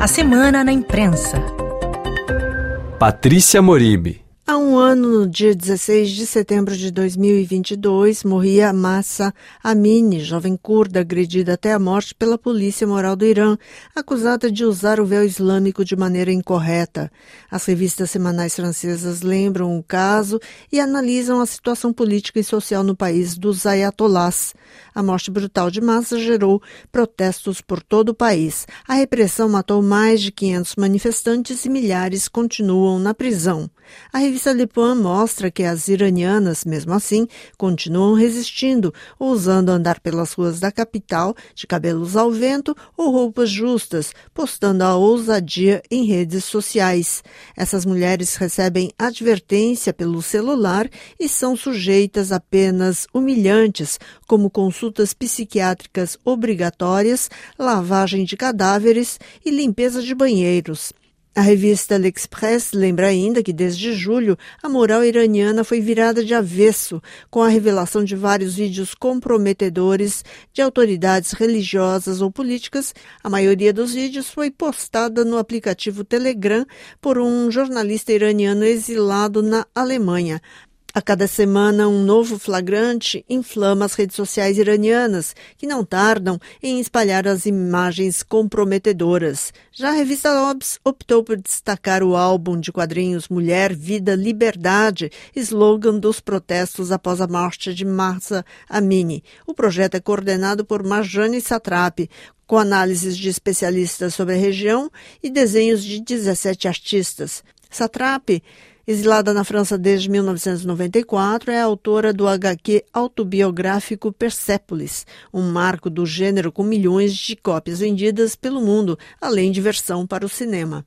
A Semana na Imprensa. Patrícia Moribe. Há um ano, no dia 16 de setembro de 2022, morria Massa Amini, jovem curda agredida até a morte pela polícia moral do Irã, acusada de usar o véu islâmico de maneira incorreta. As revistas semanais francesas lembram o caso e analisam a situação política e social no país dos ayatolás. A morte brutal de Massa gerou protestos por todo o país. A repressão matou mais de 500 manifestantes e milhares continuam na prisão. A revista Point mostra que as iranianas, mesmo assim, continuam resistindo, ousando andar pelas ruas da capital de cabelos ao vento ou roupas justas, postando a ousadia em redes sociais. Essas mulheres recebem advertência pelo celular e são sujeitas a penas humilhantes, como consultas psiquiátricas obrigatórias, lavagem de cadáveres e limpeza de banheiros. A revista L'Express lembra ainda que desde julho a moral iraniana foi virada de avesso, com a revelação de vários vídeos comprometedores de autoridades religiosas ou políticas. A maioria dos vídeos foi postada no aplicativo Telegram por um jornalista iraniano exilado na Alemanha. A cada semana, um novo flagrante inflama as redes sociais iranianas, que não tardam em espalhar as imagens comprometedoras. Já a revista Lobs optou por destacar o álbum de quadrinhos Mulher, Vida, Liberdade, slogan dos protestos após a morte de Marsa Amini. O projeto é coordenado por Marjane Satrapi, com análises de especialistas sobre a região e desenhos de 17 artistas. Satrapi Exilada na França desde 1994, é autora do HQ autobiográfico Persepolis, um marco do gênero com milhões de cópias vendidas pelo mundo, além de versão para o cinema.